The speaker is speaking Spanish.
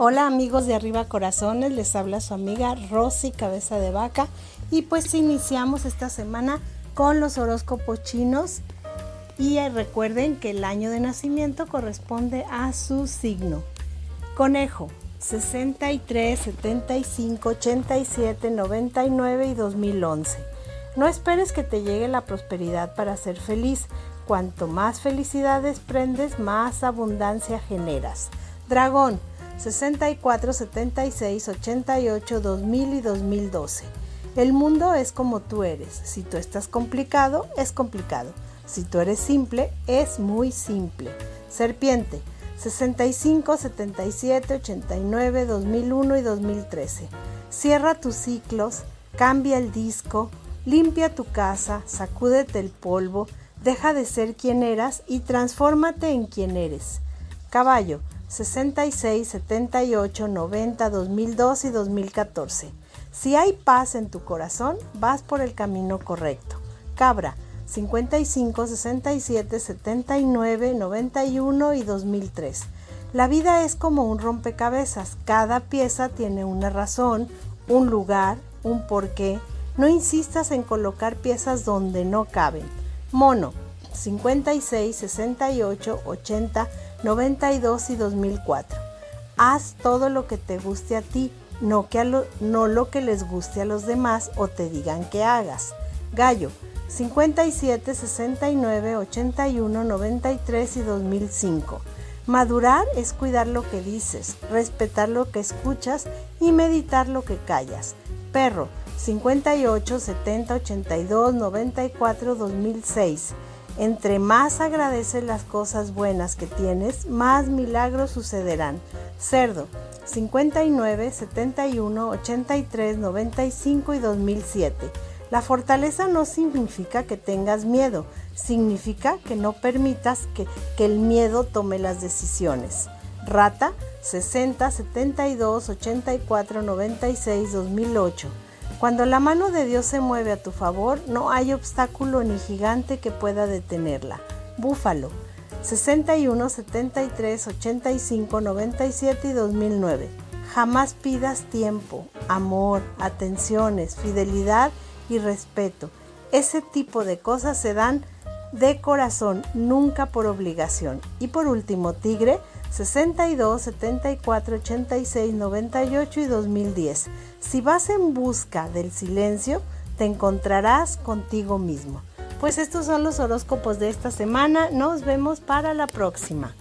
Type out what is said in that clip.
Hola amigos de Arriba Corazones, les habla su amiga Rosy Cabeza de Vaca y pues iniciamos esta semana con los horóscopos chinos y recuerden que el año de nacimiento corresponde a su signo. Conejo, 63, 75, 87, 99 y 2011. No esperes que te llegue la prosperidad para ser feliz. Cuanto más felicidades prendes, más abundancia generas. Dragón, 64, 76, 88, 2000 y 2012. El mundo es como tú eres. Si tú estás complicado, es complicado. Si tú eres simple, es muy simple. Serpiente, 65, 77, 89, 2001 y 2013. Cierra tus ciclos, cambia el disco, limpia tu casa, sacúdete el polvo, deja de ser quien eras y transfórmate en quien eres. Caballo, 66, 78, 90, 2002 y 2014. Si hay paz en tu corazón, vas por el camino correcto. Cabra, 55, 67, 79, 91 y 2003. La vida es como un rompecabezas. Cada pieza tiene una razón, un lugar, un porqué. No insistas en colocar piezas donde no caben. Mono, 56, 68, 80, 92 y 2004. Haz todo lo que te guste a ti, no, que lo, no lo que les guste a los demás o te digan que hagas. Gallo, 57, 69, 81, 93 y 2005. Madurar es cuidar lo que dices, respetar lo que escuchas y meditar lo que callas. Perro, 58, 70, 82, 94, 2006. Entre más agradeces las cosas buenas que tienes, más milagros sucederán. Cerdo, 59, 71, 83, 95 y 2007. La fortaleza no significa que tengas miedo, significa que no permitas que, el miedo tome las decisiones. Rata, 60, 72, 84, 96, 2008. Cuando la mano de Dios se mueve a tu favor, no hay obstáculo ni gigante que pueda detenerla. Búfalo, 61, 73, 85, 97 y 2009. Jamás pidas tiempo, amor, atenciones, fidelidad y respeto. Ese tipo de cosas se dan de corazón, nunca por obligación. Y por último, Tigre, 62, 74, 86, 98 y 2010. Si vas en busca del silencio, te encontrarás contigo mismo. Pues estos son los horóscopos de esta semana. Nos vemos para la próxima.